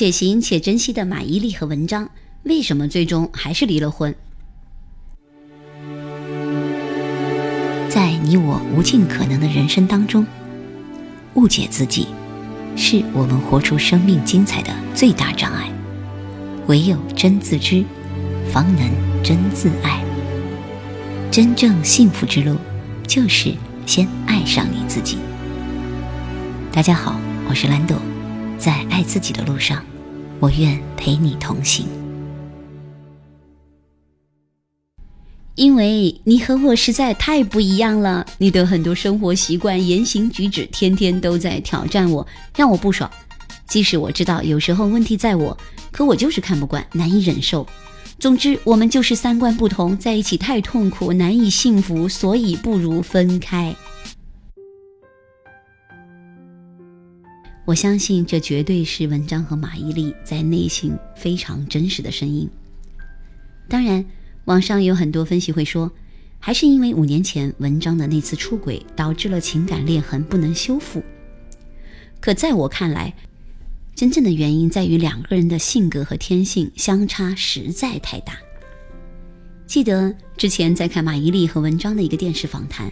且行且珍惜的马伊琍和文章，为什么最终还是离了婚？在你我无尽可能的人生当中，误解自己，是我们活出生命精彩的最大障碍。唯有真自知，方能真自爱。真正幸福之路，就是先爱上你自己。大家好，我是兰朵，在爱自己的路上，我愿陪你同行。因为你和我实在太不一样了，你的很多生活习惯、言行举止，天天都在挑战我，让我不爽。即使我知道有时候问题在我，可我就是看不惯，难以忍受。总之，我们就是三观不同，在一起太痛苦，难以幸福，所以不如分开。我相信这绝对是文章和马伊琍在内心非常真实的声音。当然，网上有很多分析会说，还是因为五年前文章的那次出轨导致了情感裂痕不能修复。可在我看来，真正的原因在于两个人的性格和天性相差实在太大。记得之前在看马伊琍和文章的一个电视访谈，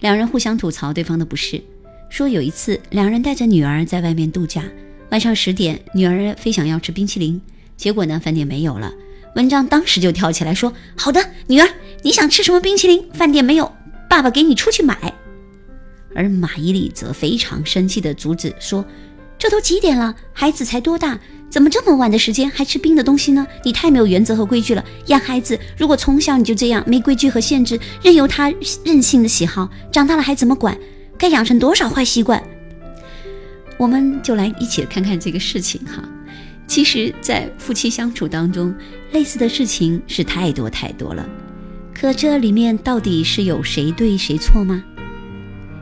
两人互相吐槽对方的不是。说有一次，两人带着女儿在外面度假，晚上十点，女儿非想要吃冰淇淋，结果呢，饭店没有了。文章当时就跳起来说：“好的，女儿，你想吃什么冰淇淋？饭店没有，爸爸给你出去买。”而马伊琍则非常生气地阻止说：“这都几点了，孩子才多大，怎么这么晚的时间还吃冰的东西呢？你太没有原则和规矩了。养孩子如果从小你就这样没规矩和限制，任由他任性的喜好，长大了还怎么管？”该养成多少坏习惯？我们就来一起看看这个事情哈。其实，在夫妻相处当中，类似的事情是太多太多了。可这里面到底是有谁对谁错吗？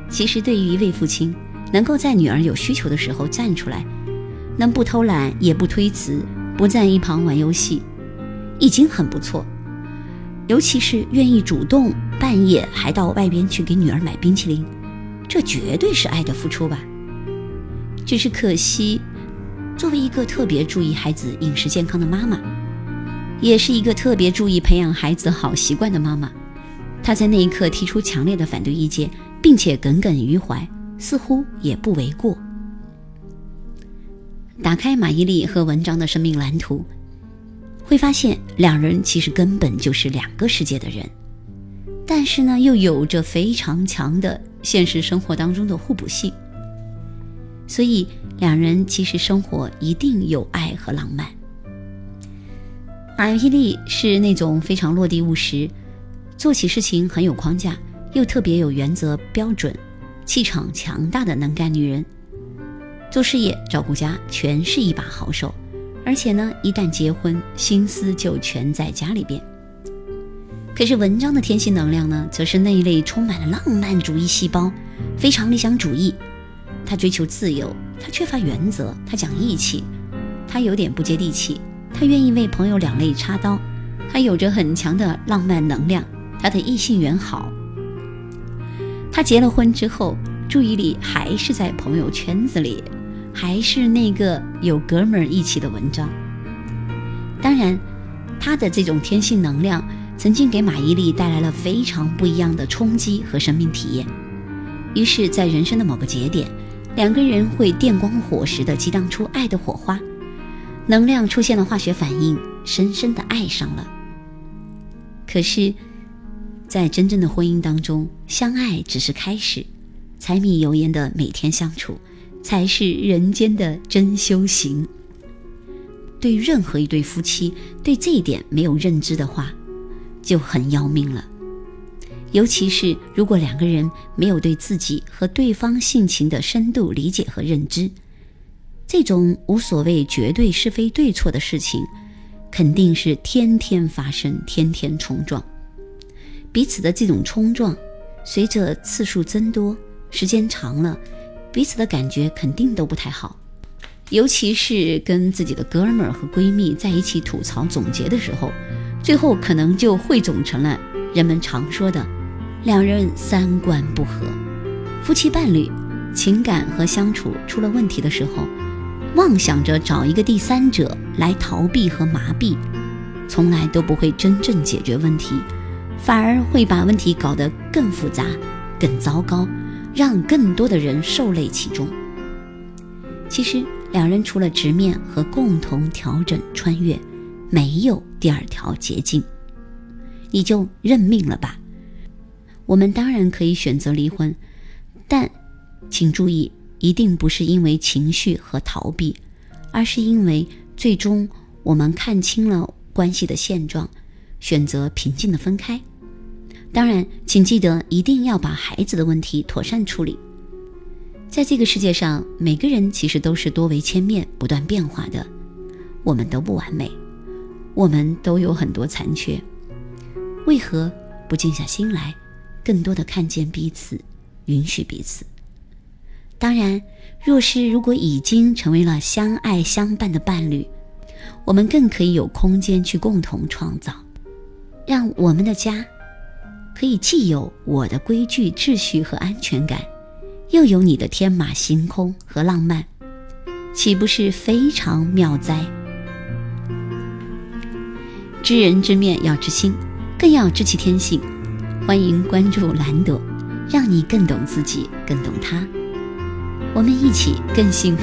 其实，对于一位父亲，能够在女儿有需求的时候站出来，能不偷懒也不推辞，不在一旁玩游戏，已经很不错。尤其是愿意主动半夜还到外边去给女儿买冰淇淋。这绝对是爱的付出吧。只是可惜，作为一个特别注意孩子饮食健康的妈妈，也是一个特别注意培养孩子好习惯的妈妈，她在那一刻提出强烈的反对意见，并且耿耿于怀，似乎也不为过。打开马伊琍和文章的生命蓝图，会发现两人其实根本就是两个世界的人，但是呢，又有着非常强的。现实生活当中的互补性，所以两人其实生活一定有爱和浪漫。马伊琍是那种非常落地务实，做起事情很有框架，又特别有原则标准，气场强大的能干女人。做事业、照顾家，全是一把好手，而且呢，一旦结婚，心思就全在家里边。可是文章的天性能量呢，则是那一类充满了浪漫主义细胞，非常理想主义。他追求自由，他缺乏原则，他讲义气，他有点不接地气，他愿意为朋友两肋插刀，他有着很强的浪漫能量，他的异性缘好。他结了婚之后，注意力还是在朋友圈子里，还是那个有哥们儿义气的文章。当然，他的这种天性能量。曾经给马伊琍带来了非常不一样的冲击和生命体验，于是，在人生的某个节点，两个人会电光火石地激荡出爱的火花，能量出现了化学反应，深深地爱上了。可是，在真正的婚姻当中，相爱只是开始，柴米油盐的每天相处，才是人间的真修行。对任何一对夫妻，对这一点没有认知的话，就很要命了，尤其是如果两个人没有对自己和对方性情的深度理解和认知，这种无所谓绝对是非对错的事情，肯定是天天发生，天天冲撞。彼此的这种冲撞，随着次数增多，时间长了，彼此的感觉肯定都不太好。尤其是跟自己的哥们儿和闺蜜在一起吐槽总结的时候。最后可能就汇总成了人们常说的两人三观不合。夫妻伴侣情感和相处出了问题的时候，妄想着找一个第三者来逃避和麻痹，从来都不会真正解决问题，反而会把问题搞得更复杂、更糟糕，让更多的人受累其中。其实，两人除了直面和共同调整、穿越，没有第二条捷径。你就认命了吧。我们当然可以选择离婚，但请注意，一定不是因为情绪和逃避，而是因为最终我们看清了关系的现状，选择平静的分开。当然，请记得一定要把孩子的问题妥善处理。在这个世界上，每个人其实都是多维千面、不断变化的，我们都不完美，我们都有很多残缺，为何不静下心来？更多的看见彼此，允许彼此。当然，若是如果已经成为了相爱相伴的伴侣，我们更可以有空间去共同创造，让我们的家可以既有我的规矩、秩序和安全感，又有你的天马行空和浪漫，岂不是非常妙哉？知人知面要知心，更要知其天性。欢迎关注蓝朵，让你更懂自己，更懂他。我们一起更幸福。